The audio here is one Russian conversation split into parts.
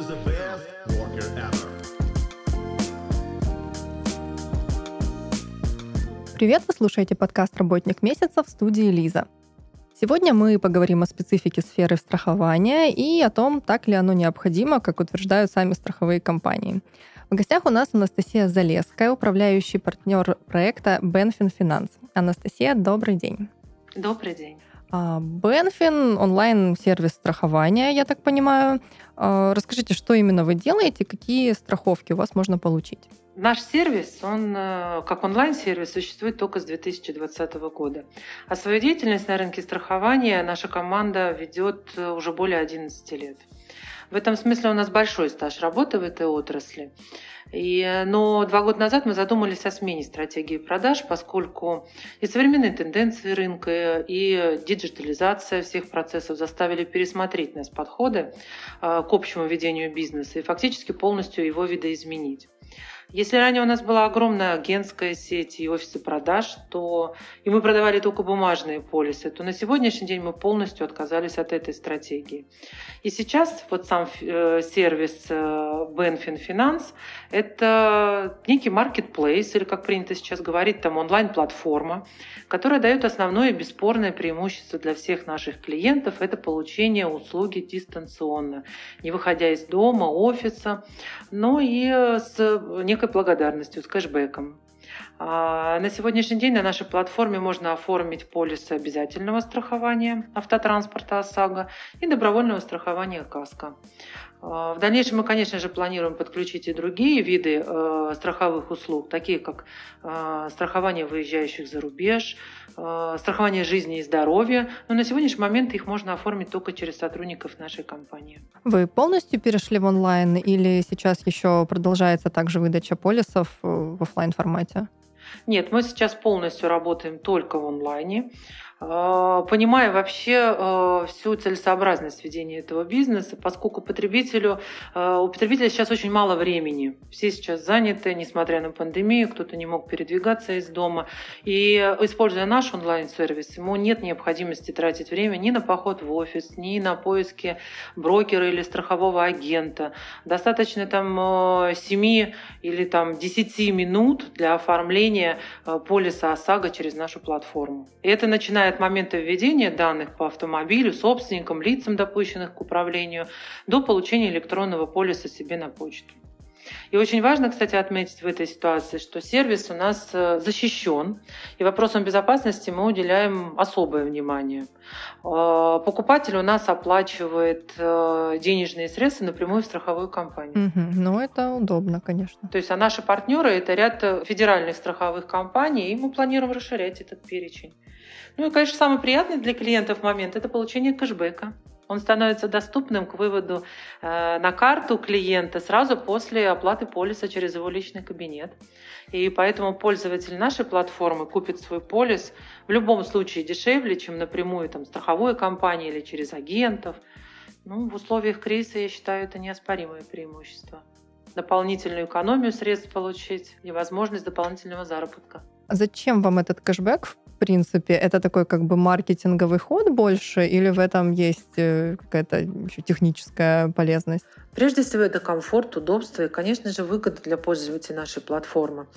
is the best worker ever. Привет, вы слушаете подкаст «Работник месяца» в студии Лиза. Сегодня мы поговорим о специфике сферы страхования и о том, так ли оно необходимо, как утверждают сами страховые компании. В гостях у нас Анастасия Залеская, управляющий партнер проекта Benfin Finance. Анастасия, добрый день. Добрый день. Benfin — онлайн-сервис страхования, я так понимаю. А, расскажите, что именно вы делаете, какие страховки у вас можно получить? Наш сервис, он э, как онлайн-сервис существует только с 2020 года. А свою деятельность на рынке страхования наша команда ведет э, уже более 11 лет. В этом смысле у нас большой стаж работы в этой отрасли. И, но два года назад мы задумались о смене стратегии продаж, поскольку и современные тенденции рынка, и диджитализация всех процессов заставили пересмотреть нас подходы э, к общему ведению бизнеса и фактически полностью его видоизменить. Если ранее у нас была огромная агентская сеть и офисы продаж, то и мы продавали только бумажные полисы, то на сегодняшний день мы полностью отказались от этой стратегии. И сейчас вот сам э, сервис э, Benfin Finance – это некий marketplace, или как принято сейчас говорить, там онлайн-платформа, которая дает основное бесспорное преимущество для всех наших клиентов – это получение услуги дистанционно, не выходя из дома, офиса, но и с некой некой благодарностью, с кэшбэком. А, на сегодняшний день на нашей платформе можно оформить полисы обязательного страхования автотранспорта ОСАГО и добровольного страхования КАСКО. А, в дальнейшем мы, конечно же, планируем подключить и другие виды э, страховых услуг, такие как э, страхование выезжающих за рубеж, э, страхование жизни и здоровья. Но на сегодняшний момент их можно оформить только через сотрудников нашей компании. Вы полностью перешли в онлайн или сейчас еще продолжается также выдача полисов в офлайн формате? Нет, мы сейчас полностью работаем только в онлайне. А, понимая вообще а, всю целесообразность ведения этого бизнеса, поскольку потребителю, а, у потребителя сейчас очень мало времени. Все сейчас заняты, несмотря на пандемию, кто-то не мог передвигаться из дома. И используя наш онлайн-сервис, ему нет необходимости тратить время ни на поход в офис, ни на поиски брокера или страхового агента. Достаточно там 7 или там 10 минут для оформления полиса ОСАГО через нашу платформу. И это начинает от момента введения данных по автомобилю, собственникам, лицам, допущенных к управлению, до получения электронного полиса себе на почту. И очень важно, кстати, отметить в этой ситуации, что сервис у нас э, защищен, и вопросам безопасности мы уделяем особое внимание. Э, покупатель у нас оплачивает э, денежные средства напрямую в страховую компанию. Угу. Ну, это удобно, конечно. То есть, а наши партнеры – это ряд федеральных страховых компаний, и мы планируем расширять этот перечень. Ну и, конечно, самый приятный для клиентов момент – это получение кэшбэка. Он становится доступным к выводу э, на карту клиента сразу после оплаты полиса через его личный кабинет. И поэтому пользователь нашей платформы купит свой полис в любом случае дешевле, чем напрямую там, страховой компании или через агентов. Ну, в условиях кризиса, я считаю, это неоспоримое преимущество. Дополнительную экономию средств получить и возможность дополнительного заработка. А зачем вам этот кэшбэк в принципе, это такой как бы маркетинговый ход больше, или в этом есть э, какая-то еще техническая полезность? Прежде всего, это комфорт, удобство и, конечно же, выгода для пользователей нашей платформы.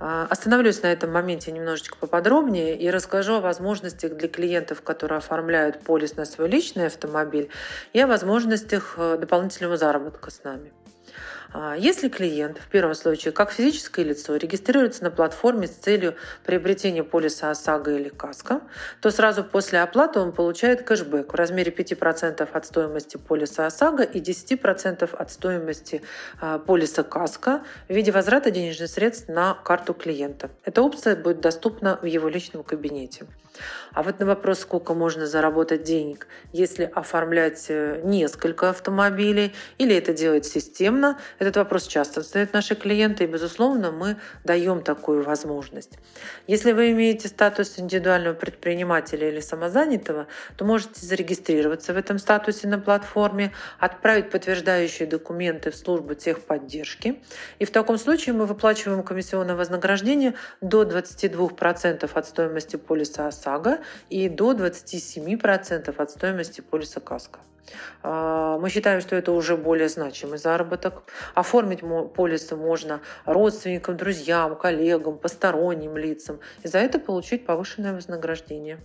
А, остановлюсь на этом моменте немножечко поподробнее и расскажу о возможностях для клиентов, которые оформляют полис на свой личный автомобиль, и о возможностях э, дополнительного заработка с нами. А, если клиент в первом случае как физическое лицо регистрируется на платформе с целью приобретения полиса ОСАГО или КАСКО, то сразу после оплаты он получает кэшбэк в размере 5% от стоимости полиса ОСАГО и 10% от стоимости а, полиса КАСКО в виде возврата денежных средств на карту клиента. Эта опция будет доступна в его личном кабинете. А вот на вопрос, сколько можно заработать денег, если оформлять э, несколько автомобилей или это делать системно, Этот вопрос часто задают наши клиенты, и, безусловно, мы даем такую возможность. Если вы имеете статус индивидуального предпринимателя или самозанятого, то можете зарегистрироваться в этом статусе на платформе, отправить подтверждающие документы в службу техподдержки. И в таком случае мы выплачиваем комиссионное вознаграждение до 22% от стоимости полиса ОСАГО и до 27% от стоимости полиса КАСКО. А, мы считаем, что это уже более значимый заработок. Оформить полисы можно родственникам, друзьям, коллегам, посторонним лицам. И за это получить повышенное вознаграждение.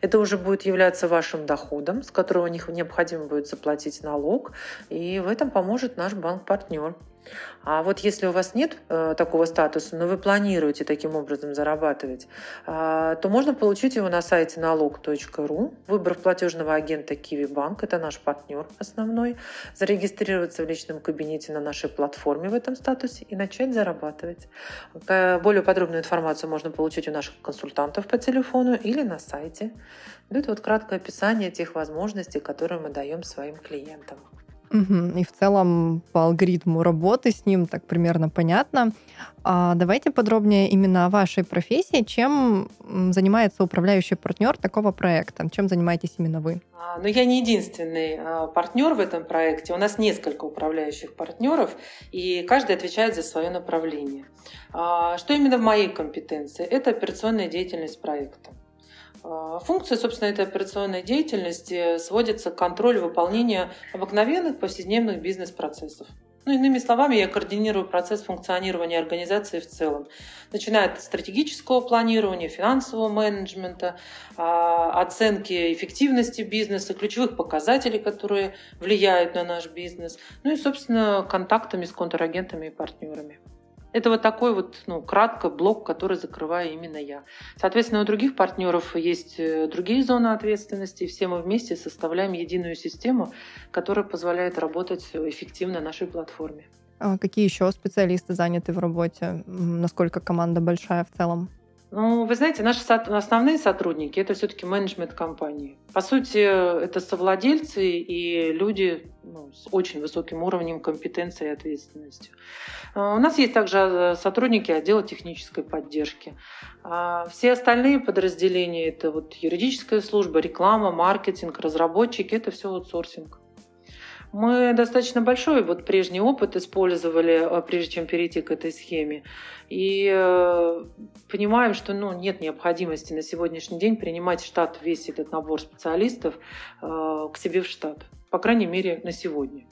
Это уже будет являться вашим доходом, с которого необходимо будет заплатить налог, и в этом поможет наш банк-партнер. А вот если у вас нет э, такого статуса, но вы планируете таким образом зарабатывать, э, то можно получить его на сайте налог.ру, выбрав платежного агента Киви Банк, это наш партнер основной, зарегистрироваться в личном кабинете на нашей платформе в этом статусе и начать зарабатывать. Более подробную информацию можно получить у наших консультантов по телефону или на сайте. Это вот краткое описание тех возможностей, которые мы даем своим клиентам. Угу. И в целом по алгоритму работы с ним так примерно понятно. А давайте подробнее именно о вашей профессии. Чем занимается управляющий партнер такого проекта? Чем занимаетесь именно вы? А, ну, я не единственный а, партнер в этом проекте. У нас несколько управляющих партнеров, и каждый отвечает за свое направление. А, что именно в моей компетенции? Это операционная деятельность проекта. А, функция, собственно, этой операционной деятельности сводится к контролю выполнения обыкновенных повседневных бизнес-процессов. Ну, иными словами, я координирую процесс функционирования организации в целом, начиная от стратегического планирования, финансового менеджмента, а, оценки эффективности бизнеса, ключевых показателей, которые влияют на наш бизнес, ну и, собственно, контактами с контрагентами и партнерами. Это вот такой вот, ну, кратко блок, который закрываю именно я. Соответственно, у других партнеров есть э, другие зоны ответственности, и все мы вместе составляем единую систему, которая позволяет работать эффективно нашей платформе. А какие еще специалисты заняты в работе? Насколько команда большая в целом? Ну, вы знаете, наши основные сотрудники – это все-таки менеджмент компании. По сути, это совладельцы и люди ну, с очень высоким уровнем компетенции и ответственности. А, у нас есть также э, сотрудники отдела технической поддержки. А, все остальные подразделения – это вот юридическая служба, реклама, маркетинг, разработчики – это все аутсорсинг. Мы достаточно большой вот прежний опыт использовали, э, прежде чем перейти к этой схеме. И э, понимаем, что ну, нет необходимости на сегодняшний день принимать штат, весь этот набор специалистов э, к себе в штат. По крайней мере, на сегодня.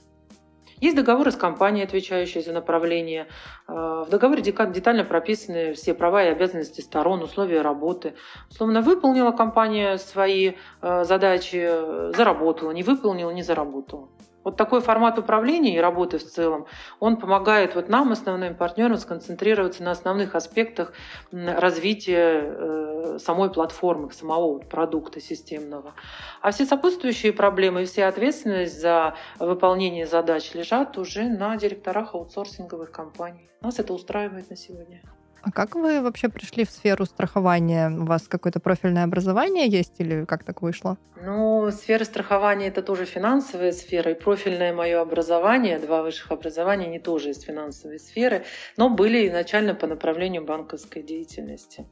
Есть договоры с компанией, отвечающей за направление. В договоре детально прописаны все права и обязанности сторон, условия работы. Условно, выполнила компания свои задачи, заработала, не выполнила, не заработала. Вот такой формат управления и работы в целом, он помогает вот нам, основным партнерам, сконцентрироваться на основных аспектах развития э, самой платформы, самого продукта системного. А все сопутствующие проблемы и вся ответственность за выполнение задач лежат уже на директорах аутсорсинговых компаний. Нас это устраивает на сегодня. А как вы вообще пришли в сферу страхования? У вас какое-то профильное образование есть или как так вышло? Ну, сфера страхования это тоже финансовая сфера, и профильное мое образование, два высших образования, они тоже из финансовой сферы, но были изначально по направлению банковской деятельности.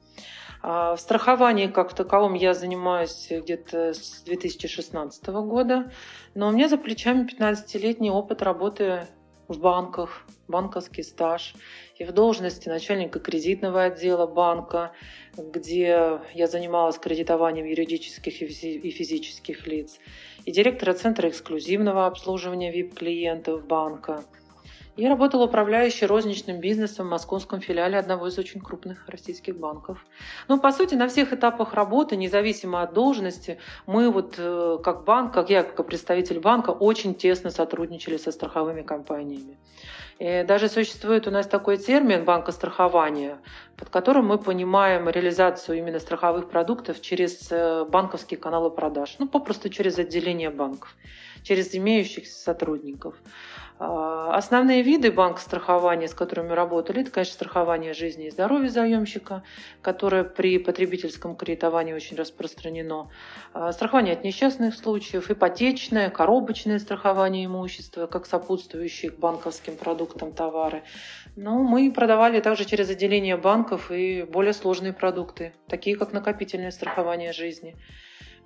А в страховании как таковом я занимаюсь где-то с 2016 года, но у меня за плечами 15-летний опыт работы в банках, банковский стаж и в должности начальника кредитного отдела банка, где я занималась кредитованием юридических и физических лиц, и директора Центра эксклюзивного обслуживания VIP-клиентов банка – я работала управляющей розничным бизнесом в московском филиале одного из очень крупных российских банков. Но, по сути, на всех этапах работы, независимо от должности, мы вот э, как банк, как я, как представитель банка, очень тесно сотрудничали со страховыми компаниями. И даже существует у нас такой термин банкострахования, под которым мы понимаем реализацию именно страховых продуктов через э, банковские каналы продаж, ну, попросту через отделение банков. через имеющихся сотрудников. А, основные виды банка страхования, с которыми работали, это, конечно, страхование жизни и здоровья заемщика, которое при потребительском кредитовании очень распространено, а, страхование от несчастных случаев, ипотечное, коробочное страхование имущества, как сопутствующие к банковским продуктам товары. Но мы продавали также через отделение банков и более сложные продукты, такие как накопительное страхование жизни.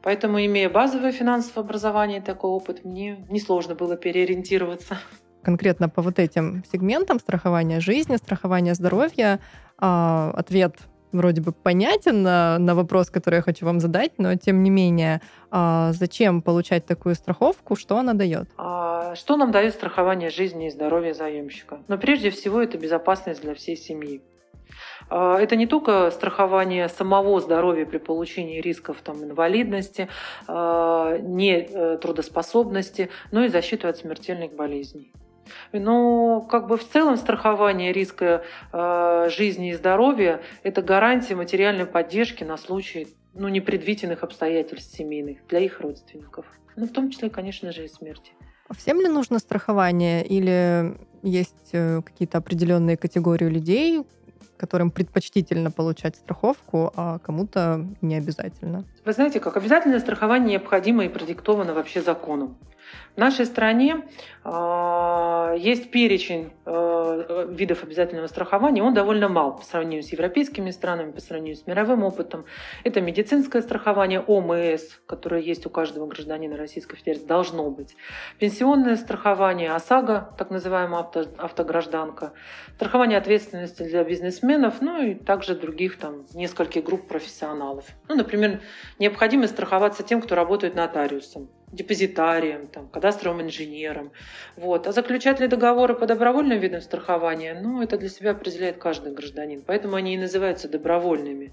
Поэтому, имея базовое финансовое образование и такой опыт, мне несложно было переориентироваться. Конкретно по вот этим сегментам страхования жизни, страхования здоровья, а, ответ вроде бы понятен на, на вопрос, который я хочу вам задать, но тем не менее, а, зачем получать такую страховку, что она дает? А, что нам дает страхование жизни и здоровья заемщика? Но прежде всего это безопасность для всей семьи. А, это не только страхование самого здоровья при получении рисков там, инвалидности, а, нетрудоспособности, но и защиту от смертельных болезней. Но как бы в целом страхование риска э, жизни и здоровья – это гарантия материальной поддержки на случай ну, непредвиденных обстоятельств семейных для их родственников. Ну, в том числе, конечно же, и смерти. Всем ли нужно страхование или есть э, какие-то определенные категории людей, которым предпочтительно получать страховку, а кому-то не обязательно. Вы знаете, как обязательное страхование необходимо и продиктовано вообще законом. В нашей стране э, есть перечень э, видов обязательного страхования, он довольно мал по сравнению с европейскими странами, по сравнению с мировым опытом. Это медицинское страхование ОМС, которое есть у каждого гражданина Российской Федерации, должно быть. Пенсионное страхование ОСАГО, так называемая авто, автогражданка, страхование ответственности для бизнесменов, ну и также других там нескольких групп профессионалов. Ну, например, необходимо страховаться тем, кто работает нотариусом депозитарием, там, кадастровым инженером. Вот. А заключать ли договоры по добровольным видам страхования, ну, это для себя определяет каждый гражданин. Поэтому они и называются добровольными.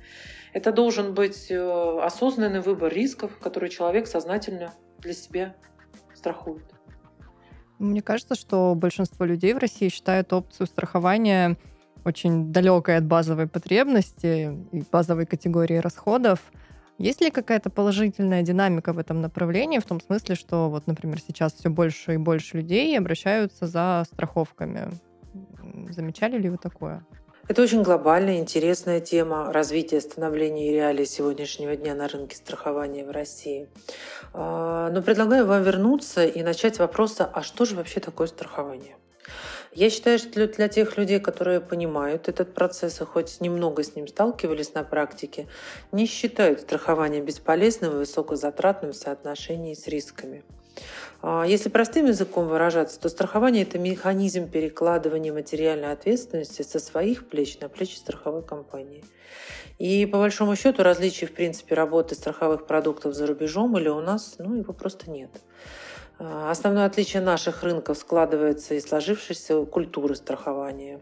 Это должен быть э, осознанный выбор рисков, который человек сознательно для себя страхует. Мне кажется, что большинство людей в России считают опцию страхования очень далекой от базовой потребности и базовой категории расходов – есть ли какая-то положительная динамика в этом направлении, в том смысле, что вот, например, сейчас все больше и больше людей обращаются за страховками? Замечали ли вы такое? Это очень глобальная, интересная тема развития, становления и реалий сегодняшнего дня на рынке страхования в России. А, но предлагаю вам вернуться и начать с вопроса, а что же вообще такое страхование? Я считаю, что для тех людей, которые понимают этот процесс и хоть немного с ним сталкивались на практике, не считают страхование бесполезным и высокозатратным в соотношении с рисками. А, если простым языком выражаться, то страхование – это механизм перекладывания материальной ответственности со своих плеч на плечи страховой компании. И по большому счету различий в принципе работы страховых продуктов за рубежом или у нас, ну, его просто нет. А, основное отличие наших рынков складывается из сложившейся культуры страхования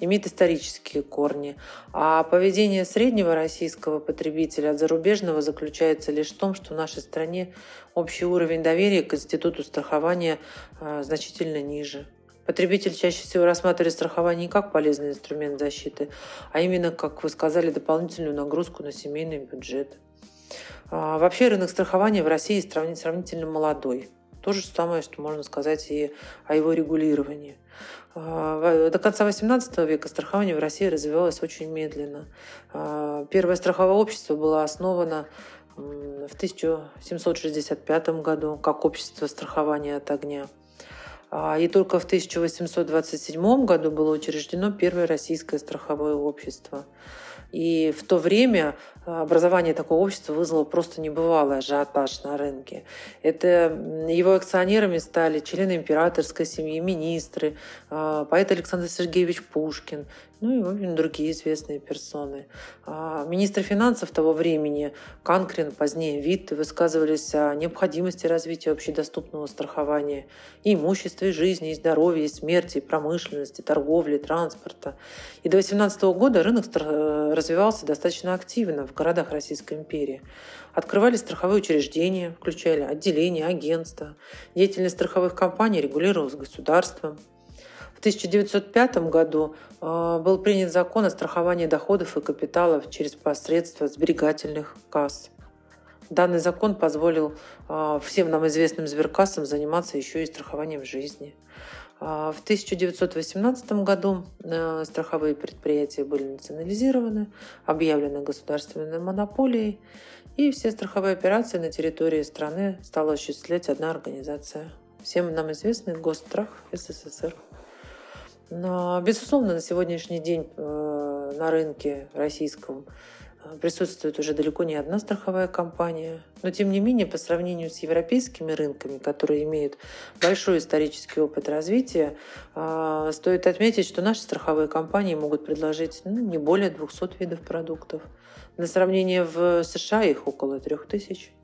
имеет исторические корни, а поведение среднего российского потребителя от зарубежного заключается лишь в том, что в нашей стране общий уровень доверия к институту страхования а, значительно ниже. Потребитель чаще всего рассматривает страхование не как полезный инструмент защиты, а именно, как вы сказали, дополнительную нагрузку на семейный бюджет. А, вообще рынок страхования в России сравнительно молодой. То же самое, что можно сказать и о его регулировании. А, до конца XVIII века страхование в России развивалось очень медленно. А, первое страховое общество было основано в 1765 году как общество страхования от огня. А, и только в 1827 году было учреждено первое российское страховое общество. И в то время а, образование такого общества вызвало просто небывалый ажиотаж на рынке. Это его акционерами стали члены императорской семьи, министры, а, поэт Александр Сергеевич Пушкин, ну и, в общем, другие известные персоны. А, министр финансов того времени, Канкрин, позднее Витте, высказывались о необходимости развития общедоступного страхования и имущества, и жизни, и здоровья, и смерти, и промышленности, торговли, транспорта. И до 18 года рынок развивался достаточно активно в городах Российской империи. Открывались страховые учреждения, включали отделения, агентства. Деятельность страховых компаний регулировалась государством. В 1905 году э, был принят закон о страховании доходов и капиталов через посредство сберегательных касс. Данный закон позволил а, всем нам известным сберкассам заниматься еще и страхованием жизни. А, в 1918 году страховые предприятия были национализированы, объявлены государственной монополией, и все страховые операции на территории страны стала осуществлять одна организация. Всем нам известный Госстрах СССР. Но, безусловно, на сегодняшний день э, на рынке российском присутствует уже далеко не одна страховая компания. Но, тем не менее, по сравнению с европейскими рынками, которые имеют большой исторический опыт развития, а, стоит отметить, что наши страховые компании могут предложить ну, не более 200 видов продуктов. На сравнение в США их около 3000.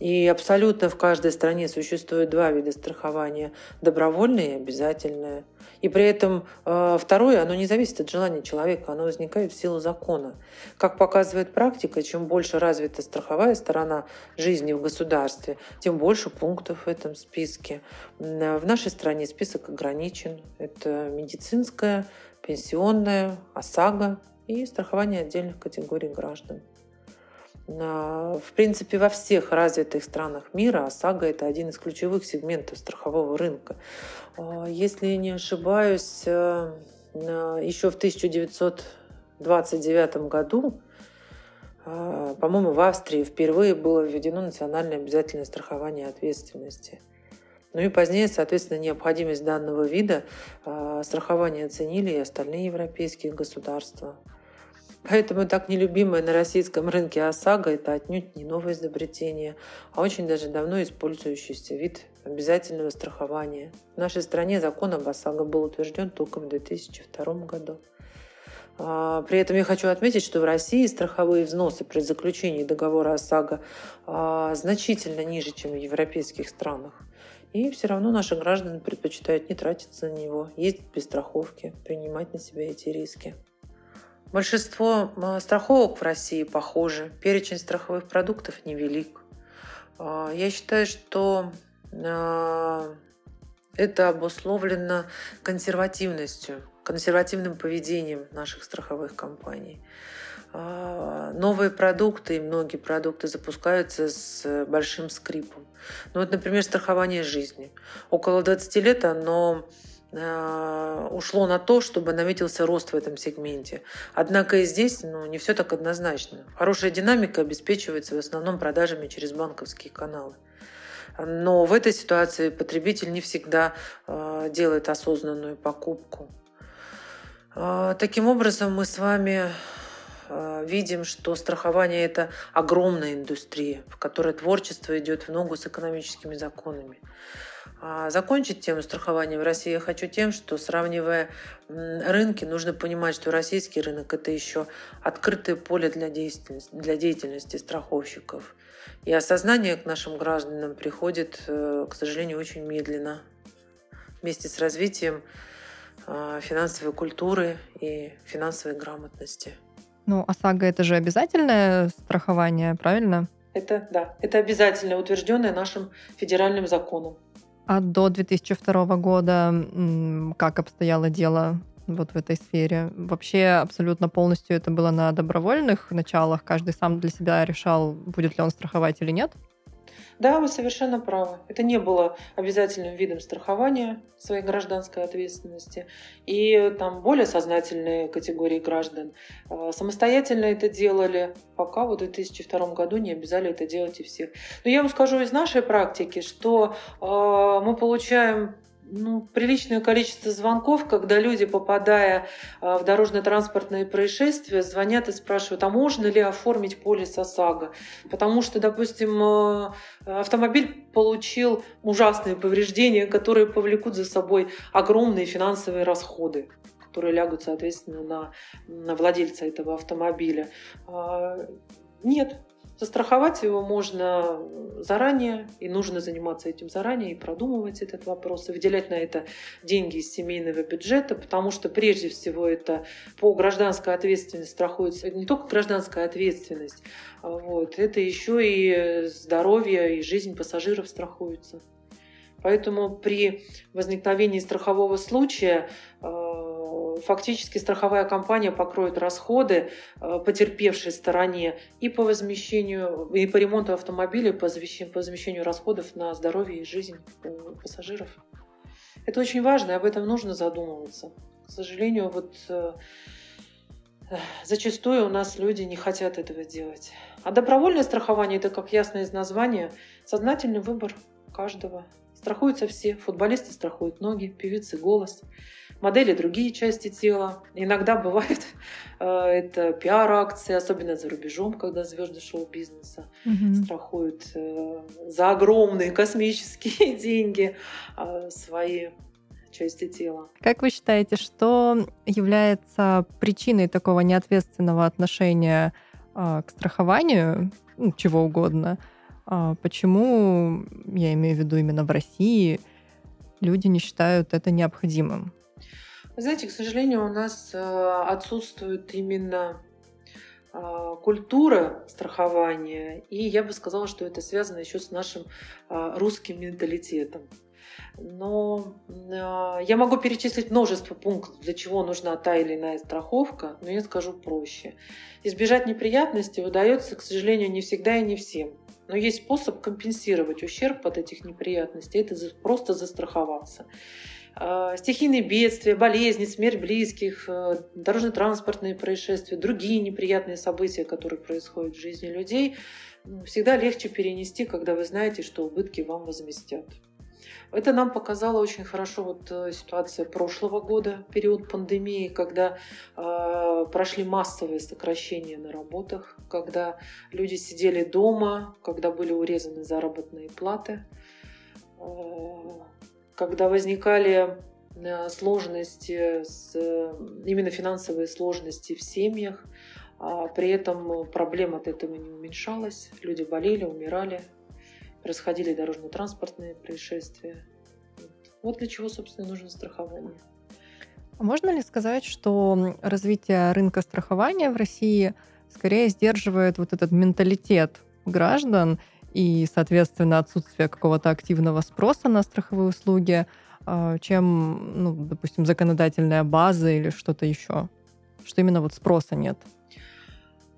И абсолютно в каждой стране существует два вида страхования – добровольное и обязательное. И при этом э, второе, оно не зависит от желания человека, оно возникает в силу закона. Как показывает практика, чем больше развита страховая сторона жизни в государстве, тем больше пунктов в этом списке. В нашей стране список ограничен. Это медицинская, пенсионная, ОСАГО и страхование отдельных категорий граждан. В принципе, во всех развитых странах мира ОСАГО – это один из ключевых сегментов страхового рынка. А, если не ошибаюсь, э, еще в 1929 году, а, по-моему, в Австрии впервые было введено национальное обязательное страхование ответственности. Ну и позднее, соответственно, необходимость данного вида а, страхования оценили и остальные европейские государства. Поэтому так нелюбимое на российском рынке ОСАГО – это отнюдь не новое изобретение, а очень даже давно использующийся вид обязательного страхования. В нашей стране закон об ОСАГО был утвержден только в 2002 году. А, при этом я хочу отметить, что в России страховые взносы при заключении договора ОСАГО а, значительно ниже, чем в европейских странах. И все равно наши граждане предпочитают не тратиться на него, ездить без страховки, принимать на себя эти риски. Большинство а, страховок в России похожи. Перечень страховых продуктов невелик. А, я считаю, что а, это обусловлено консервативностью, консервативным поведением наших страховых компаний. Новые продукты и многие продукты запускаются с большим скрипом. Ну вот, например, страхование жизни. Около 20 лет оно ушло на то, чтобы наметился рост в этом сегменте. Однако и здесь ну, не все так однозначно. Хорошая динамика обеспечивается в основном продажами через банковские каналы. Но в этой ситуации потребитель не всегда э, делает осознанную покупку. Э, таким образом, мы с вами видим, что страхование – это огромная индустрия, в которой творчество идет в ногу с экономическими законами. А закончить тему страхования в России я хочу тем, что сравнивая рынки, нужно понимать, что российский рынок – это еще открытое поле для деятельности, для деятельности страховщиков. И осознание к нашим гражданам приходит, э, к сожалению, очень медленно. Вместе с развитием а, финансовой культуры и финансовой грамотности. Ну, ОСАГО – это же обязательное страхование, правильно? Это, да, это обязательно утвержденное нашим федеральным законом. А до 2002 года как обстояло дело вот в этой сфере? Вообще абсолютно полностью это было на добровольных началах? Каждый сам для себя решал, будет ли он страховать или нет? Да, вы совершенно правы. Это не было обязательным видом страхования своей гражданской ответственности. И там более сознательные категории граждан э, самостоятельно это делали, пока вот в 2002 году не обязали это делать и всех. Но я вам скажу из нашей практики, что э, мы получаем ну, приличное количество звонков, когда люди, попадая а, в дорожно-транспортные происшествия, звонят и спрашивают, а можно ли оформить полис ОСАГО? Потому что, допустим, а, автомобиль получил ужасные повреждения, которые повлекут за собой огромные финансовые расходы которые лягут, соответственно, на, на владельца этого автомобиля. А, нет, Застраховать его можно заранее, и нужно заниматься этим заранее, и продумывать этот вопрос, и выделять на это деньги из семейного бюджета, потому что прежде всего это по гражданской ответственности страхуется не только гражданская ответственность, а вот, это еще и здоровье и жизнь пассажиров страхуются. Поэтому при возникновении страхового случая э, фактически страховая компания покроет расходы э, потерпевшей стороне и по возмещению, и по ремонту автомобиля, возмещению, по возмещению расходов на здоровье и жизнь пассажиров. Это очень важно, и об этом нужно задумываться. К сожалению, вот зачастую у нас люди не хотят этого делать. А добровольное страхование – это, как ясно из названия, сознательный выбор каждого. Страхуются все. Футболисты страхуют ноги, певицы – голос, модели – другие части тела. Иногда бывает э, это пиар-акции, особенно за рубежом, когда звезды шоу-бизнеса угу. страхуют э, за огромные космические деньги э, свои части тела. Как вы считаете, что является причиной такого неответственного отношения к страхованию, ну, чего угодно? А, почему, я имею в виду именно в России, люди не считают это необходимым? Вы знаете, к сожалению, у нас э, отсутствует именно а, культура страхования, и я бы сказала, что это связано еще с нашим русским менталитетом. Но э, я могу перечислить множество пунктов, для чего нужна та или иная страховка, но я скажу проще. Избежать неприятностей удается, к сожалению, не всегда и не всем. Но есть способ компенсировать ущерб от этих неприятностей, это просто застраховаться. Э, стихийные бедствия, болезни, смерть близких, э, дорожно-транспортные происшествия, другие неприятные события, которые происходят в жизни людей, всегда легче перенести, когда вы знаете, что убытки вам возместят. Это нам показала очень хорошо вот э, ситуация прошлого года, период пандемии, когда э, прошли массовые сокращения на работах, когда люди сидели дома, когда были урезаны заработные платы, э, когда возникали э, сложности, с, именно финансовые сложности в семьях, а при этом проблема от этого не уменьшалась, люди болели, умирали, происходили дорожно-транспортные происшествия. Вот для чего, собственно, нужно страхование. А можно ли сказать, что развитие рынка страхования в России скорее сдерживает вот этот менталитет граждан и, соответственно, отсутствие какого-то активного спроса на страховые услуги, а, чем, ну, допустим, законодательная база или что-то еще? Что именно вот спроса нет?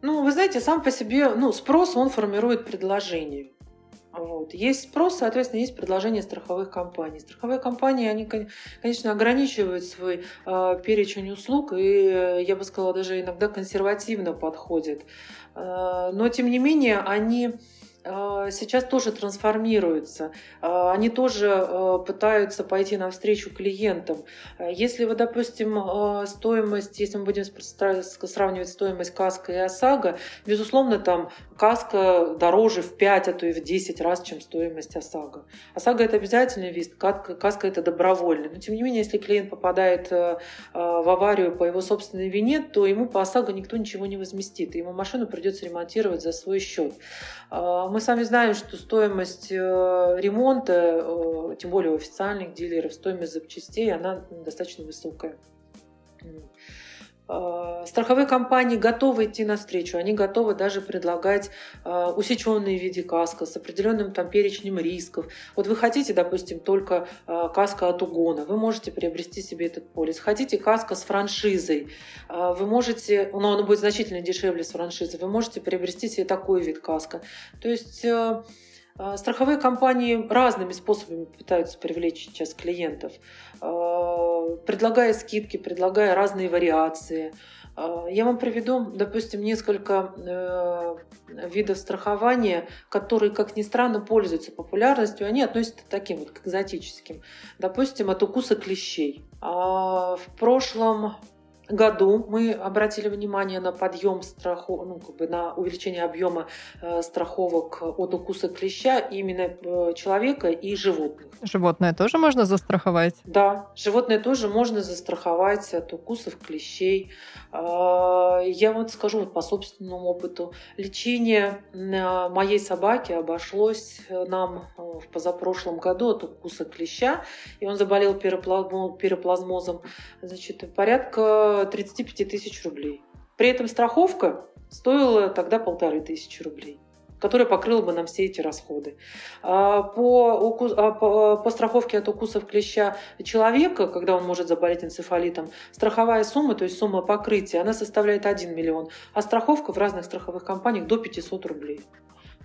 Ну, вы знаете, сам по себе, ну, спрос, он формирует предложение. Вот. Есть спрос, соответственно, есть предложение страховых компаний. Страховые компании, они, конечно, ограничивают свой э, перечень услуг и, я бы сказала, даже иногда консервативно подходят. Э, но, тем не менее, они сейчас тоже трансформируются. А, они тоже а, пытаются пойти навстречу клиентам. Если вы, допустим, стоимость, если мы будем сравнивать стоимость каска и ОСАГО, безусловно, там каска дороже в 5, а то и в 10 раз, чем стоимость ОСАГО. ОСАГО – это обязательный вид, каска – это добровольный. Но, тем не менее, если клиент попадает в аварию по его собственной вине, то ему по ОСАГО никто ничего не возместит, и ему машину придется ремонтировать за свой счет. Сами знаем, что стоимость э, ремонта, э, тем более у официальных дилеров, стоимость запчастей, она достаточно высокая. Э, страховые компании готовы идти навстречу, они готовы даже предлагать э, усеченные в виде каска с определенным там перечнем рисков. Вот вы хотите, допустим, только э, каска от угона, вы можете приобрести себе этот полис. Хотите каска с франшизой, вы можете, но оно будет значительно дешевле с франшизой, вы можете приобрести себе такой вид каска. То есть страховые компании разными способами пытаются привлечь сейчас клиентов, предлагая скидки, предлагая разные вариации. А, я вам приведу, допустим, несколько э, видов страхования, которые, как ни странно, пользуются популярностью. Они относятся к таким вот, к экзотическим. Допустим, от укуса клещей. В прошлом году мы обратили внимание на подъем страхов, ну, как бы на увеличение объема э, страховок от укуса клеща именно э, человека и животных. Животное тоже можно застраховать? Да, животное тоже можно застраховать от укусов клещей. Э, я вот скажу вот по собственному опыту. Лечение э, моей собаки обошлось нам э, в позапрошлом году от укуса клеща, и он заболел пироплазмозом. Значит, порядка 35 тысяч рублей. При этом страховка стоила тогда полторы тысячи рублей. которая покрыла бы нам все эти расходы. А, по, укус, а, по, по страховке от укусов клеща человека, когда он может заболеть энцефалитом, страховая сумма, то есть сумма покрытия, она составляет 1 миллион, а страховка в разных страховых компаниях до 500 рублей.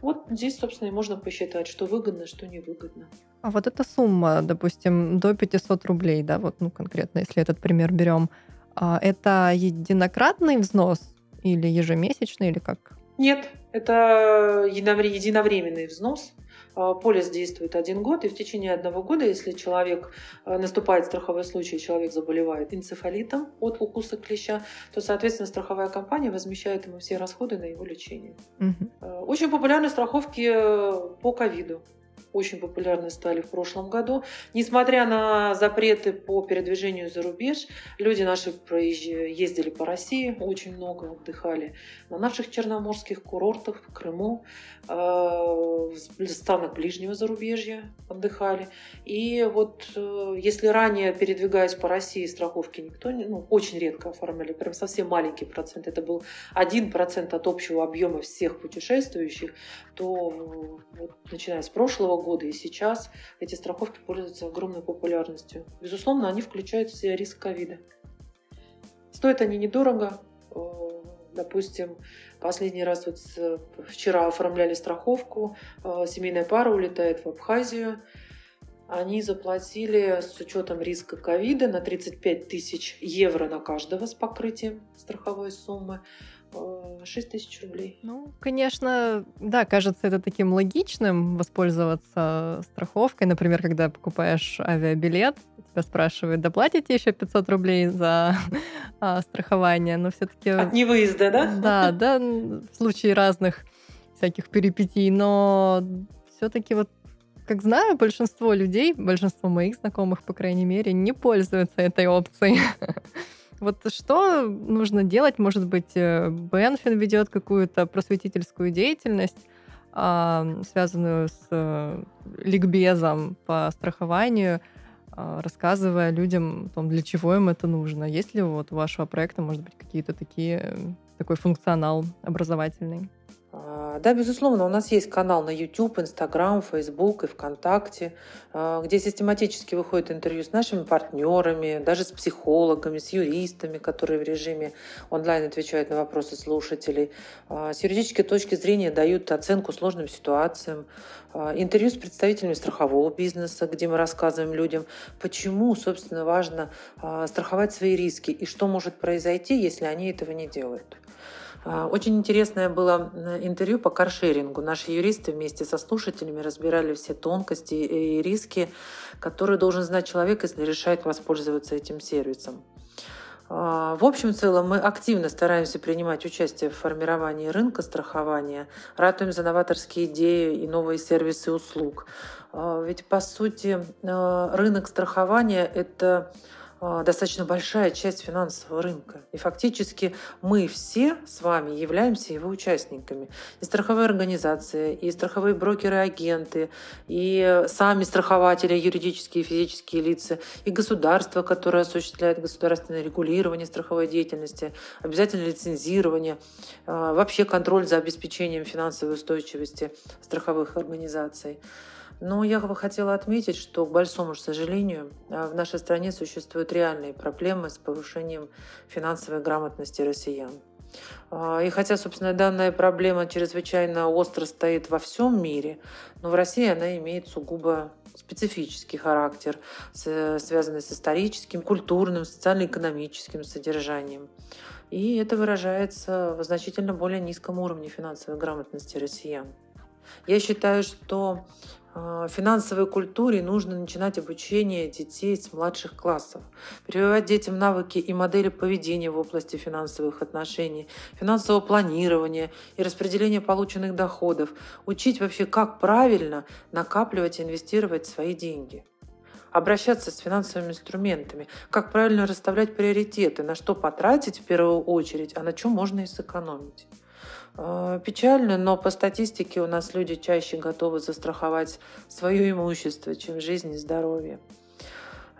Вот здесь, собственно, и можно посчитать, что выгодно, что невыгодно. А вот эта сумма, допустим, до 500 рублей, да, вот, ну, конкретно, если этот пример берем, это единократный взнос или ежемесячный, или как? Нет, это единовременный взнос. А, полис действует один год, и в течение одного года, если человек а, наступает страховой случай, человек заболевает энцефалитом от укуса клеща, то, соответственно, страховая компания возмещает ему все расходы на его лечение. Угу. Очень популярны страховки э, по ковиду очень популярны стали в прошлом году. Несмотря на запреты по передвижению за рубеж, люди наши ездили по России, очень много отдыхали на наших черноморских курортах, в Крыму, э, в странах ближнего зарубежья отдыхали. И вот э, если ранее, передвигаясь по России, страховки никто, ну, очень редко оформляли, прям совсем маленький процент, это был 1% от общего объема всех путешествующих, то вот, начиная с прошлого года и сейчас эти страховки пользуются огромной популярностью. Безусловно, они включают в себя риск ковида. Стоят они недорого. Э, допустим, последний раз вот вчера оформляли страховку, э, семейная пара улетает в Абхазию, они заплатили с учетом риска ковида на 35 тысяч евро на каждого с покрытием страховой суммы. 6 тысяч рублей. Ну, конечно, да, кажется это таким логичным воспользоваться страховкой. Например, когда покупаешь авиабилет, тебя спрашивают, доплатите еще 500 рублей за а, страхование, но все-таки... От невыезда, да? Да, да, в случае разных всяких перипетий, но все-таки вот как знаю, большинство людей, большинство моих знакомых, по крайней мере, не пользуются этой опцией. Вот что нужно делать? Может быть, э, Бенфин ведет какую-то просветительскую деятельность, связанную с э, ликбезом по страхованию, а, рассказывая людям о том, для чего им это нужно. Есть ли вот у вашего проекта, может быть, какие-то такие, такой функционал образовательный? А, да, безусловно, у нас есть канал на YouTube, Instagram, Facebook и ВКонтакте, а, где систематически выходит интервью с нашими партнерами, даже с психологами, с юристами, которые в режиме онлайн отвечают на вопросы слушателей. А, с юридической точки зрения дают оценку сложным ситуациям. Интервью с представителями страхового бизнеса, где мы рассказываем людям, почему, собственно, важно страховать свои риски и что может произойти, если они этого не делают. А, очень интересное было интервью по каршерингу. Наши юристы вместе со слушателями разбирали все тонкости и риски, которые должен знать человек, если решает воспользоваться этим сервисом. А, в общем и целом мы активно стараемся принимать участие в формировании рынка страхования, ратуем за новаторские идеи и новые сервисы услуг. А, ведь, по сути, рынок страхования – это достаточно большая часть финансового рынка. И фактически мы все с вами являемся его участниками. И страховые организации, и страховые брокеры-агенты, и сами страхователи, юридические и физические лица, и государство, которое осуществляет государственное регулирование страховой деятельности, обязательно лицензирование, а, вообще контроль за обеспечением финансовой устойчивости страховых организаций. Но я бы хотела отметить, что, к большому сожалению, а, в нашей стране существуют реальные проблемы с повышением финансовой грамотности россиян. А, и хотя, собственно, данная проблема чрезвычайно остро стоит во всем мире, но в России она имеет сугубо специфический характер, связанный с историческим, культурным, социально-экономическим содержанием. И это выражается в значительно более низком уровне финансовой грамотности россиян. Я считаю, что финансовой культуре нужно начинать обучение детей с младших классов, прививать детям навыки и модели поведения в области финансовых отношений, финансового планирования и распределения полученных доходов, учить вообще, как правильно накапливать и инвестировать свои деньги обращаться с финансовыми инструментами, как правильно расставлять приоритеты, на что потратить в первую очередь, а на чем можно и сэкономить. Э, печально, но по статистике у нас люди чаще готовы застраховать свое имущество, чем жизнь и здоровье.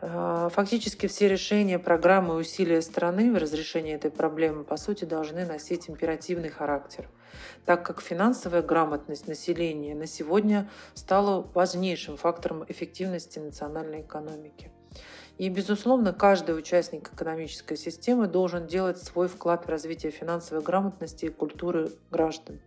Э, фактически все решения, программы и усилия страны в разрешении этой проблемы, по сути, должны носить императивный характер – так как финансовая грамотность населения на сегодня стала важнейшим фактором эффективности национальной экономики. И, безусловно, каждый участник экономической системы должен делать свой вклад в развитие финансовой грамотности и культуры граждан,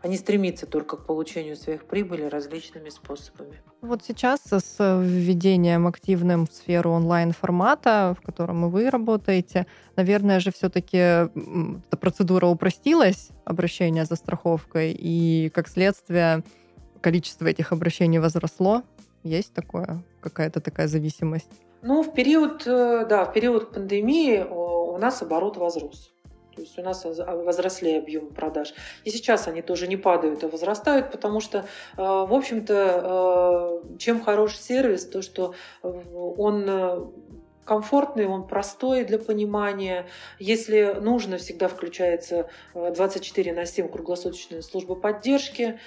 а не стремиться только к получению своих прибылей различными способами. Вот сейчас с введением активным в сферу онлайн-формата, в котором и вы работаете, наверное же все-таки эта процедура упростилась, обращение за страховкой, и как следствие количество этих обращений возросло. Есть такое, какая-то такая зависимость? Ну, в период, э, да, в период пандемии у нас оборот возрос. То есть у нас возросли объемы продаж. И сейчас они тоже не падают, а возрастают, потому что, э, в общем-то, э, чем хороший сервис, то, что он комфортный, он простой для понимания. Если нужно, всегда включается 24 э, на 7 круглосуточная служба поддержки.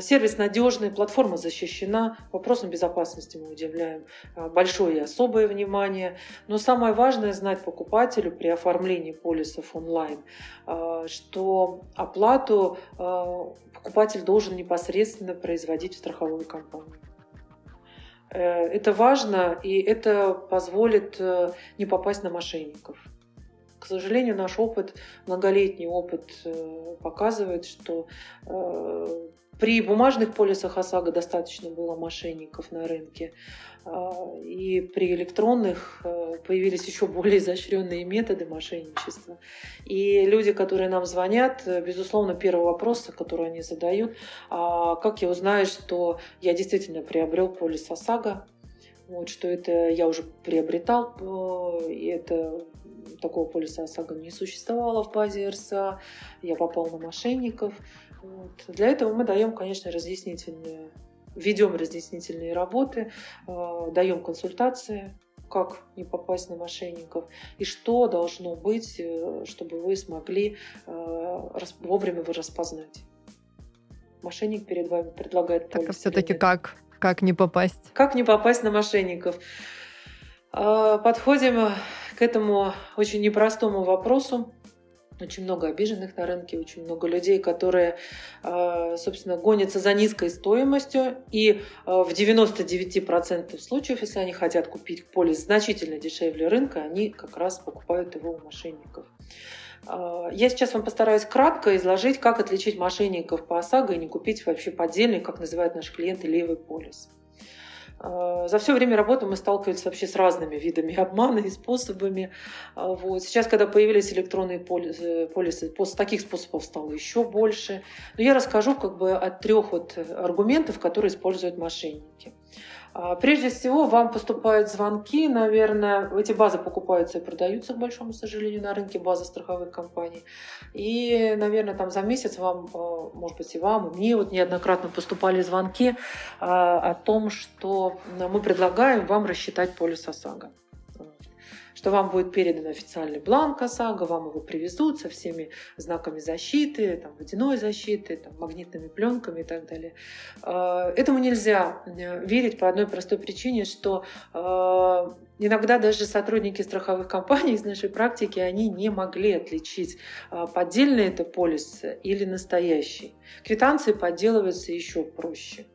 Сервис надежный, платформа защищена. Вопросам безопасности мы уделяем э, большое и особое внимание. Но самое важное знать покупателю при оформлении полисов онлайн, э, что оплату покупатель должен непосредственно производить в страховую компанию. Э, это важно, и это позволит э, не попасть на мошенников. К сожалению, наш опыт, многолетний опыт э, показывает, что при бумажных полисах ОСАГО достаточно было мошенников на рынке, и при электронных э, появились еще более изощренные методы мошенничества. И люди, которые нам звонят, безусловно, первый вопрос, который они задают, а как я узнаю, что я действительно приобрел полис ОСАГО, вот, что это я уже приобретал, и это такого полиса ОСАГО не существовало в базе РСА, я попал на мошенников. Вот. Для этого мы даем, конечно, разъяснительные, ведем разъяснительные работы, э, даем консультации, как не попасть на мошенников и что должно быть, э, чтобы вы смогли э, вовремя его распознать. Мошенник перед вами предлагает Так а все-таки как? Как не попасть? Как не попасть на мошенников? Подходим к этому очень непростому вопросу очень много обиженных на рынке, очень много людей, которые, а, собственно, гонятся за низкой стоимостью. И а, в 99% случаев, если они хотят купить полис значительно дешевле рынка, они как раз покупают его у мошенников. А, я сейчас вам постараюсь кратко изложить, как отличить мошенников по ОСАГО и не купить вообще поддельный, как называют наши клиенты, левый полис. А, за все время работы мы сталкивались вообще с разными видами обмана и способами. А, вот. Сейчас, когда появились электронные полисы, полисы таких способов стало еще больше. Но я расскажу как бы о трех вот аргументов, которые используют мошенники. А, прежде всего, вам поступают звонки, наверное, эти базы покупаются и продаются, к большому сожалению, на рынке базы страховых компаний. И, наверное, там за месяц вам, а, может быть, и вам, и мне вот неоднократно поступали звонки а, о том, что мы предлагаем вам рассчитать полис ОСАГО что вам будет передан официальный бланк ОСАГО, вам его привезут со всеми знаками защиты, там, водяной защиты, там, магнитными пленками и так далее. А, этому нельзя э, верить по одной простой причине, что а, Иногда даже сотрудники страховых компаний из нашей практики, они не могли отличить, а, поддельный это полис или настоящий. Квитанции подделываются еще проще.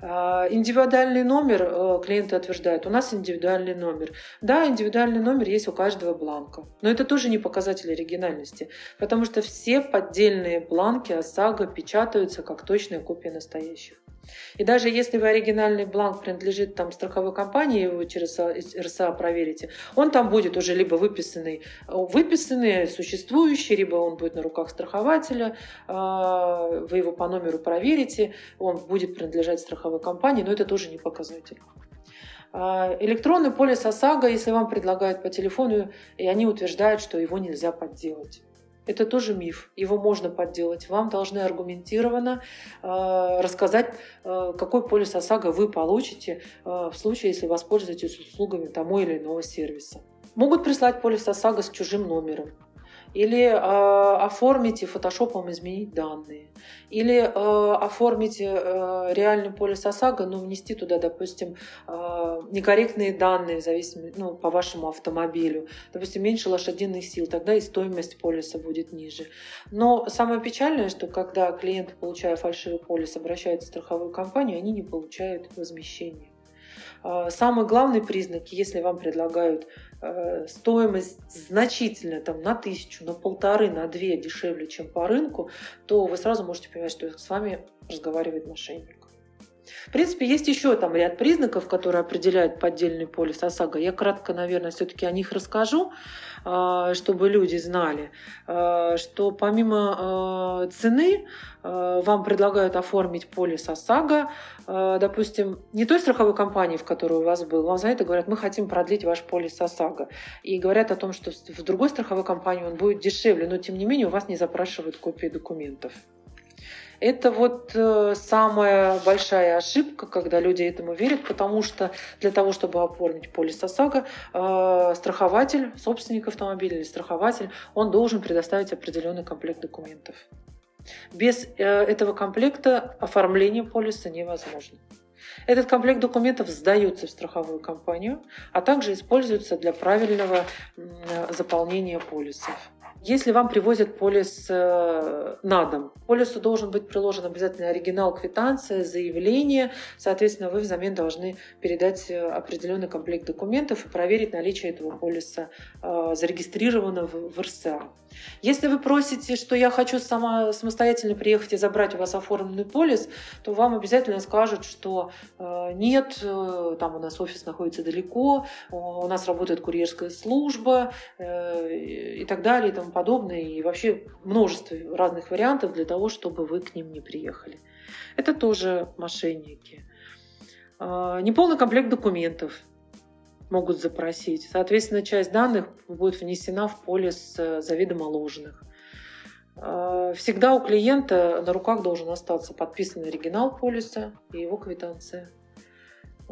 А, индивидуальный номер, э, клиенты утверждают, у нас индивидуальный номер. Да, индивидуальный номер есть у каждого бланка, но это тоже не показатель оригинальности, потому что все поддельные бланки ОСАГО печатаются как точная копия настоящих. И даже если вы оригинальный бланк принадлежит там страховой компании, вы через РСА проверите, он там будет уже либо выписанный, выписанный, существующий, либо он будет на руках страхователя, а, вы его по номеру проверите, он будет принадлежать страховой компании, но это тоже не показатель. А, электронный полис ОСАГО, если вам предлагают по телефону, и они утверждают, что его нельзя подделать. Это тоже миф. Его можно подделать. Вам должны аргументированно э, рассказать, э, какой полис ОСАГО вы получите э, в случае, если воспользуетесь услугами того или иного сервиса. Могут прислать полис ОСАГО с чужим номером. Или э, оформить и фотошопом изменить данные, или э, оформить э, реальный полис ОСАГО, но внести туда, допустим, э, некорректные данные в ну, по вашему автомобилю, допустим, меньше лошадиных сил, тогда и стоимость полиса будет ниже. Но самое печальное, что когда клиенты, получая фальшивый полис, обращаются в страховую компанию, они не получают возмещения. Э, самый главный признак, если вам предлагают Э, стоимость значительно там, на тысячу, на полторы, на две дешевле, чем по рынку, то вы сразу можете понимать, что с вами разговаривает мошенник. В принципе, есть еще там ряд признаков, которые определяют поддельный полис ОСАГО. Я кратко, наверное, все-таки о них расскажу, а, чтобы люди знали, а, что помимо а, цены вам предлагают оформить полис ОСАГО, допустим, не той страховой компании, в которой у вас был, вам за это говорят, мы хотим продлить ваш полис ОСАГО. И говорят о том, что в другой страховой компании он будет дешевле, но тем не менее у вас не запрашивают копии документов. Это вот э, самая большая ошибка, когда люди этому верят, потому что для того, чтобы оформить полис ОСАГО, э, страхователь, собственник автомобиля или страхователь, он должен предоставить определенный комплект документов. Без э, этого комплекта оформление полиса невозможно. Этот комплект документов сдается в страховую компанию, а также используется для правильного заполнения полисов. Если вам привозят полис э, на дом, полису должен быть приложен обязательно оригинал квитанция, заявление. Соответственно, вы взамен должны передать э, определенный комплект документов и проверить наличие этого полиса э, зарегистрированного в РСА. Если вы просите, что я хочу сама самостоятельно приехать и забрать у вас оформленный полис, то вам обязательно скажут, что нет, там у нас офис находится далеко, у нас работает курьерская служба и так далее и тому подобное. И вообще множество разных вариантов для того, чтобы вы к ним не приехали. Это тоже мошенники. Неполный комплект документов могут запросить. Соответственно, часть данных будет внесена в полис заведомо ложных. Э, всегда у клиента на руках должен остаться подписанный оригинал полиса и его квитанция.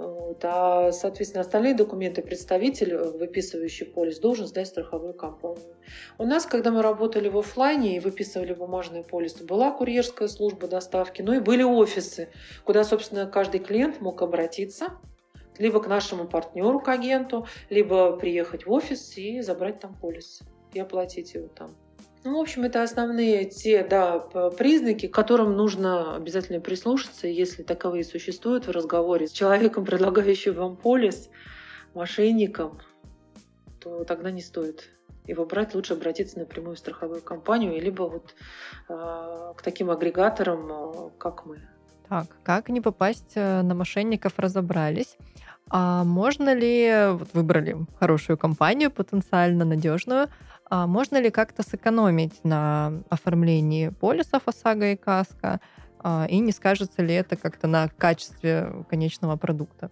Вот. А, соответственно, остальные документы представитель, э, выписывающий полис, должен сдать страховую компанию. У нас, когда мы работали в офлайне и выписывали бумажные полисы, была курьерская служба доставки, ну и были офисы, куда, собственно, каждый клиент мог обратиться либо к нашему партнеру, к агенту, либо приехать в офис и забрать там полис и оплатить его там. Ну, в общем, это основные те да, признаки, к которым нужно обязательно прислушаться, если таковые существуют в разговоре с человеком, предлагающим вам полис, мошенником, то тогда не стоит его брать, лучше обратиться напрямую в страховую компанию, либо вот э, к таким агрегаторам, как мы. Так, как не попасть э, на мошенников, разобрались. А можно ли, вот выбрали хорошую компанию, потенциально надежную, а можно ли как-то сэкономить на оформлении полисов ОСАГО и КАСКО? А, и не скажется ли это как-то на качестве конечного продукта?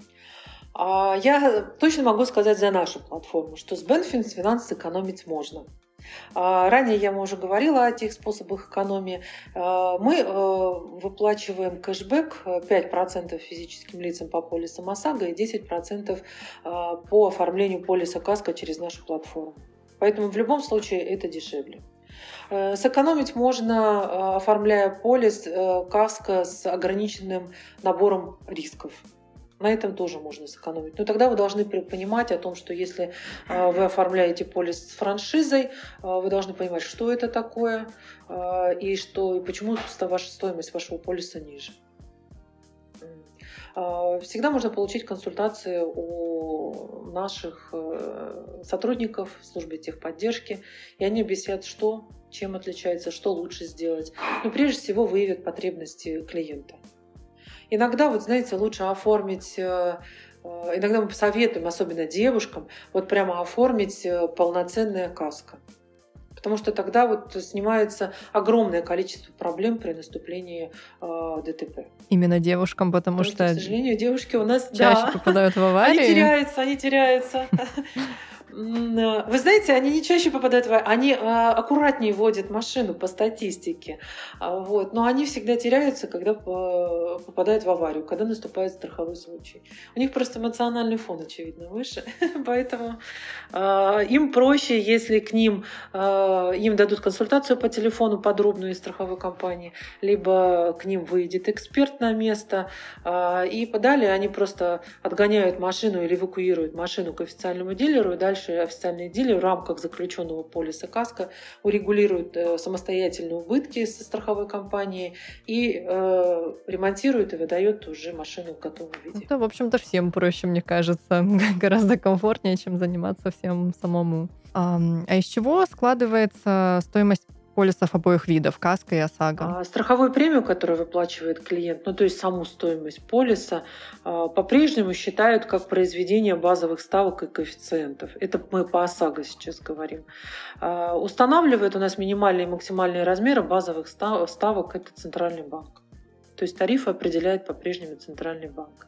А, я точно могу сказать за нашу платформу, что с Benfins финансы экономить можно. А, ранее я уже говорила о тех способах экономии. Мы э, выплачиваем кэшбэк 5% физическим лицам по полисам ОСАГО и 10% а, по оформлению полиса КАСКО через нашу платформу. Поэтому в любом случае это дешевле. Э, сэкономить можно, оформляя полис э, КАСКО с ограниченным набором рисков. На этом тоже можно сэкономить. Но тогда вы должны понимать о том, что если вы оформляете полис с франшизой, вы должны понимать, что это такое и что и почему ваша стоимость вашего полиса ниже. Всегда можно получить консультации у наших э, сотрудников в службе техподдержки, и они объяснят, что, чем отличается, что лучше сделать. Но прежде всего выявят потребности клиента. Иногда, вот знаете, лучше оформить э, э, Иногда мы посоветуем, особенно девушкам, вот прямо оформить полноценная каска. Потому что тогда вот снимается огромное количество проблем при наступлении э, ДТП. Именно девушкам, потому, потому что, что, к сожалению, девушки у нас чаще да, попадают в аварии. Они теряются, они теряются. Вы знаете, они не чаще попадают в... Они а, аккуратнее водят машину по статистике. А, вот. Но они всегда теряются, когда попадают в аварию, когда наступает страховой случай. У них просто эмоциональный фон, очевидно, выше. Поэтому а, им проще, если к ним им дадут консультацию по телефону подробную из страховой компании, либо к ним выйдет эксперт на место, и далее они просто отгоняют машину или эвакуируют машину к официальному дилеру, и дальше официальный дилер в рамках заключенного полиса КАСКО урегулирует э, самостоятельно убытки со страховой компанией и э, ремонтирует и выдает уже машину в готовом виде. Это, в общем-то, всем проще, мне кажется. Гораздо комфортнее, чем заниматься всем самому. А из чего складывается стоимость полисов обоих видов, каска и ОСАГО? А, страховую премию, которую выплачивает клиент, ну то есть саму стоимость полиса, а, по-прежнему считают как произведение базовых ставок и коэффициентов. Это мы по ОСАГО сейчас говорим. А, устанавливает у нас минимальные и максимальные размеры базовых ставок, это Центральный банк. То есть тарифы определяет по-прежнему Центральный банк.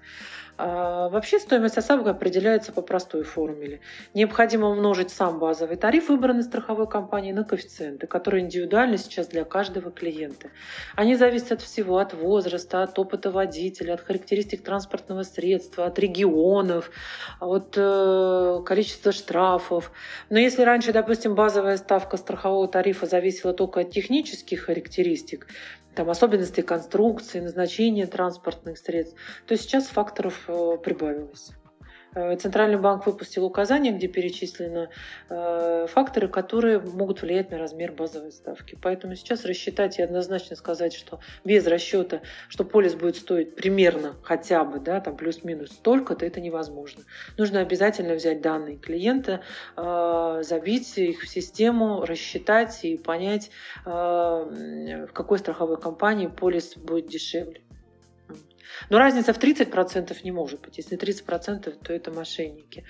А, вообще стоимость ОСАГО определяется по простой формуле. Необходимо умножить сам базовый тариф выбранной страховой компании на коэффициенты, которые индивидуальны сейчас для каждого клиента. Они зависят от всего, от возраста, от опыта водителя, от характеристик транспортного средства, от регионов, от э, количества штрафов. Но если раньше, допустим, базовая ставка страхового тарифа зависела только от технических характеристик, там, особенностей конструкции, назначения транспортных средств, то сейчас факторов э, прибавилось. Э, Центральный банк выпустил указания, где перечислены э, факторы, которые могут влиять на размер базовой ставки. Поэтому сейчас рассчитать и однозначно сказать, что без расчета, что полис будет стоить примерно хотя бы, да, там плюс-минус столько-то, это невозможно. Нужно обязательно взять данные клиента, э, забить их в систему, рассчитать и понять, в какой страховой компании полис будет дешевле. Но разница в 30% не может быть. Если 30%, то это мошенники.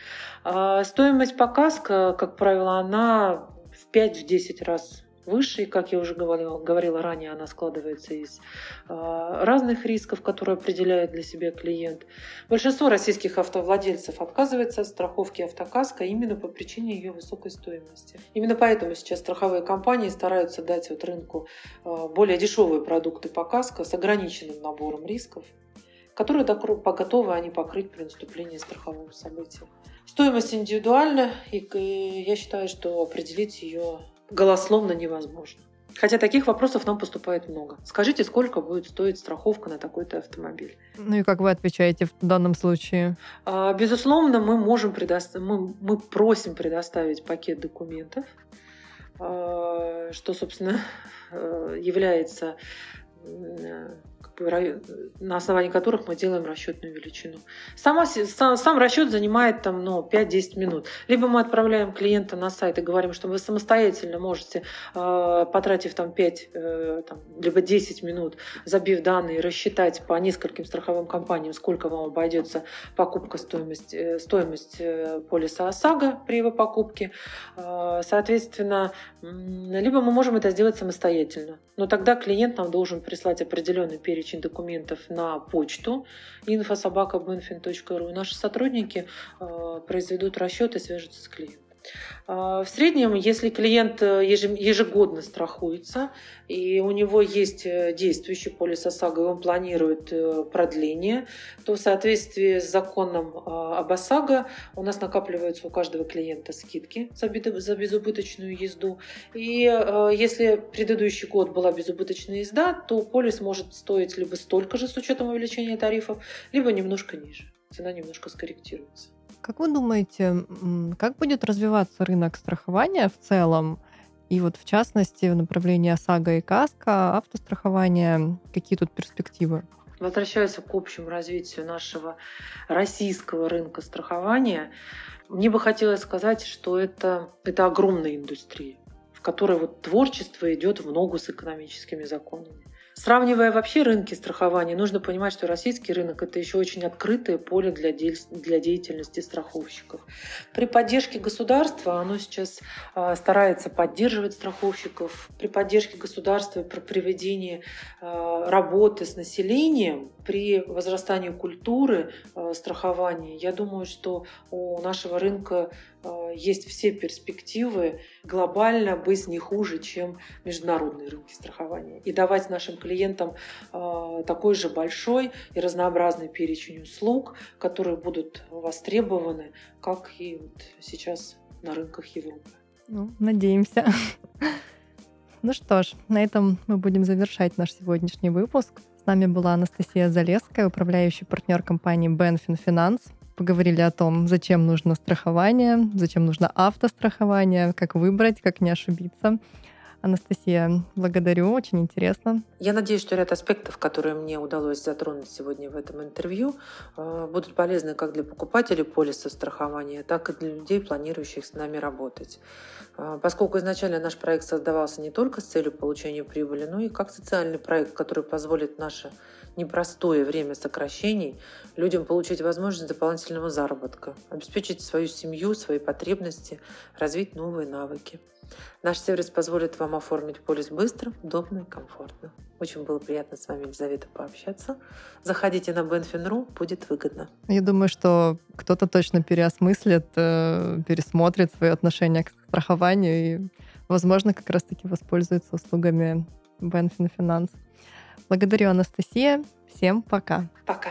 А стоимость по каско, как правило, она в 5-10 раз выше. И, как я уже говорила, говорила ранее, она складывается из э, разных рисков, которые определяет для себя клиент. Большинство российских автовладельцев отказывается от страховки автокаска именно по причине ее высокой стоимости. Именно поэтому сейчас страховые компании стараются дать вот рынку э, более дешевые продукты по с ограниченным набором рисков которые готовы они покрыть при наступлении страхового события. Стоимость индивидуальна, и я считаю, что определить ее голословно невозможно. Хотя таких вопросов нам поступает много. Скажите, сколько будет стоить страховка на такой-то автомобиль? Ну и как вы отвечаете в данном случае? А, безусловно, мы можем предоставить, мы, мы просим предоставить пакет документов, а, что, собственно, является на основании которых мы делаем расчетную величину. Сама, сам, сам расчет занимает там, ну, 5-10 минут. Либо мы отправляем клиента на сайт и говорим, что вы самостоятельно можете, э, потратив там 5, э, там, либо 10 минут, забив данные, рассчитать по нескольким страховым компаниям, сколько вам обойдется покупка стоимость, э, стоимость э, полиса ОСАГО при его покупке. Э, соответственно, либо мы можем это сделать самостоятельно. Но тогда клиент нам должен прислать определенный перечень документов на почту info.sobaka.benfin.ru. Наши сотрудники э, произведут расчет и свяжутся с клиентом. А, в среднем, если клиент э, ежегодно страхуется, и у него есть э, действующий полис ОСАГО, и он планирует э, продление, то в соответствии с законом а, об ОСАГО у нас накапливаются у каждого клиента скидки за безубыточную езду. И если предыдущий год была безубыточная езда, то полис может стоить либо столько же с учетом увеличения тарифов, либо немножко ниже. Цена немножко скорректируется. Как вы думаете, как будет развиваться рынок страхования в целом? И вот в частности в направлении ОСАГО и КАСКО, автострахования, какие тут перспективы? Возвращаясь к общему развитию нашего российского рынка страхования, мне бы хотелось сказать, что это, это огромная индустрия, в которой вот творчество идет в ногу с экономическими законами. Сравнивая вообще рынки страхования, нужно понимать, что российский рынок – это еще очень открытое поле для, де- для деятельности страховщиков. При поддержке государства оно сейчас э, старается поддерживать страховщиков. При поддержке государства при приведении э, работы с населением, при возрастании культуры э, страхования, я думаю, что у нашего рынка есть все перспективы глобально быть не хуже, чем международные рынки страхования. И давать нашим клиентам э, такой же большой и разнообразный перечень услуг, которые будут востребованы, как и вот сейчас на рынках Европы. Ну, надеемся. Ну что ж, на этом мы будем завершать наш сегодняшний выпуск. С нами была Анастасия Залеская, управляющий партнер компании Benfin Finance. Поговорили о том, зачем нужно страхование, зачем нужно автострахование, как выбрать, как не ошибиться. Анастасия, благодарю, очень интересно. Я надеюсь, что ряд аспектов, которые мне удалось затронуть сегодня в этом интервью, э, будут полезны как для покупателей полиса страхования, так и для людей, планирующих с нами работать. Э, поскольку изначально наш проект создавался не только с целью получения прибыли, но и как социальный проект, который позволит наше непростое время сокращений людям получить возможность дополнительного заработка, обеспечить свою семью, свои потребности, развить новые навыки. Наш сервис позволит вам оформить полис быстро, удобно и комфортно. Очень было приятно с вами, Елизавета, пообщаться. Заходите на Benfin.ru, будет выгодно. Я думаю, что кто-то точно переосмыслит, э, пересмотрит свое отношение к страхованию и, возможно, как раз-таки воспользуется услугами Benfin Finance. Благодарю, Анастасия. Всем пока. Пока.